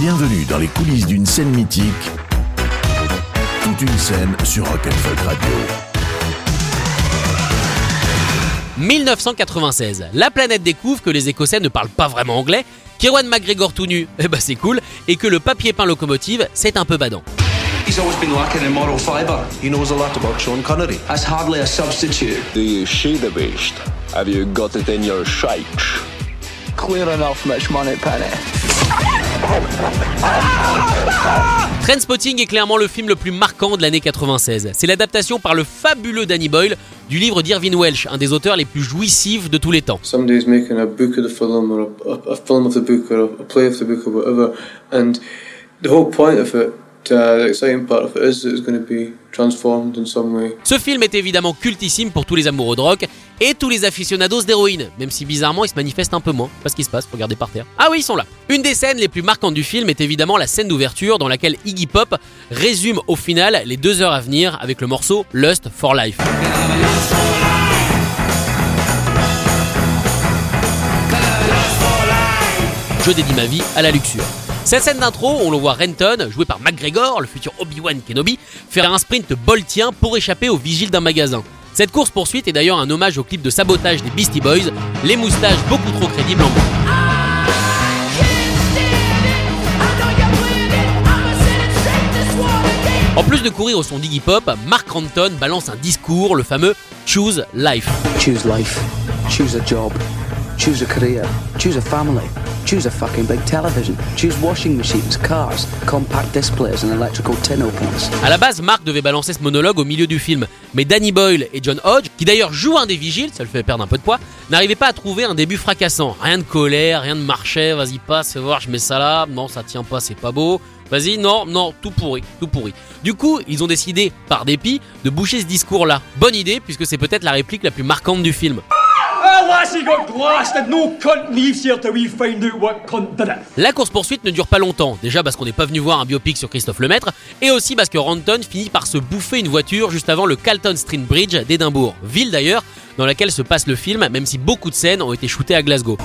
Bienvenue dans les coulisses d'une scène mythique. Toute une scène sur Rock'n'Folk Radio. 1996, la planète découvre que les Écossais ne parlent pas vraiment anglais, qu'Ewan McGregor tout nu, eh ben c'est cool, et que le papier peint locomotive, c'est un peu badant. He's always been lacking in moral fibre. He knows a lot about Sean Connery. That's hardly a substitute. Do you see the beast? Have you got it in your sights? Clear enough, Mitch Moneypenny. Trainspotting est clairement le film le plus marquant de l'année 96. C'est l'adaptation par le fabuleux Danny Boyle du livre d'Irvin Welsh, un des auteurs les plus jouissifs de tous les temps. The whole point of it ce film est évidemment cultissime pour tous les amoureux de rock et tous les aficionados d'héroïne, même si bizarrement ils se manifestent un peu moins. Pas ce qui se passe, regardez par terre. Ah oui, ils sont là. Une des scènes les plus marquantes du film est évidemment la scène d'ouverture dans laquelle Iggy Pop résume au final les deux heures à venir avec le morceau Lust for Life. Je dédie ma vie à la luxure. Cette scène d'intro, on le voit Renton, joué par McGregor, le futur Obi-Wan Kenobi, faire un sprint boltien pour échapper aux vigiles d'un magasin. Cette course-poursuite est d'ailleurs un hommage au clip de sabotage des Beastie Boys, les moustaches beaucoup trop crédibles en. En plus de courir au son d'Iggy Pop, Mark Renton balance un discours, le fameux Choose Life. Choose life. Choose a job. Choose a career. Choose a family. Choose a fucking big television. Choose washing machines, cars, compact displays and electrical. À la base, Mark devait balancer ce monologue au milieu du film, mais Danny Boyle et John Hodge, qui d'ailleurs jouent un des vigiles, ça le fait perdre un peu de poids, n'arrivaient pas à trouver un début fracassant. Rien de colère, rien de marché, vas-y passe, fais voir, je mets ça là, non ça tient pas, c'est pas beau. Vas-y, non, non, tout pourri, tout pourri. Du coup, ils ont décidé, par dépit, de boucher ce discours-là. Bonne idée, puisque c'est peut-être la réplique la plus marquante du film. La course-poursuite ne dure pas longtemps, déjà parce qu'on n'est pas venu voir un biopic sur Christophe Lemaître, et aussi parce que Ranton finit par se bouffer une voiture juste avant le Calton Street Bridge d'Édimbourg, ville d'ailleurs dans laquelle se passe le film, même si beaucoup de scènes ont été shootées à Glasgow.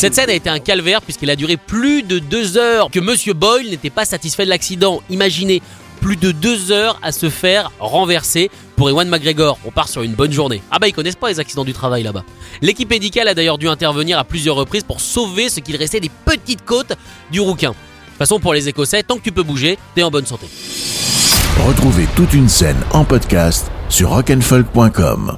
Cette scène a été un calvaire puisqu'elle a duré plus de deux heures, que Monsieur Boyle n'était pas satisfait de l'accident. Imaginez, plus de deux heures à se faire renverser pour Ewan McGregor. On part sur une bonne journée. Ah bah ils connaissent pas les accidents du travail là-bas. L'équipe médicale a d'ailleurs dû intervenir à plusieurs reprises pour sauver ce qu'il restait des petites côtes du rouquin. De toute façon pour les Écossais, tant que tu peux bouger, t'es en bonne santé. Retrouvez toute une scène en podcast sur rock'n'folk.com.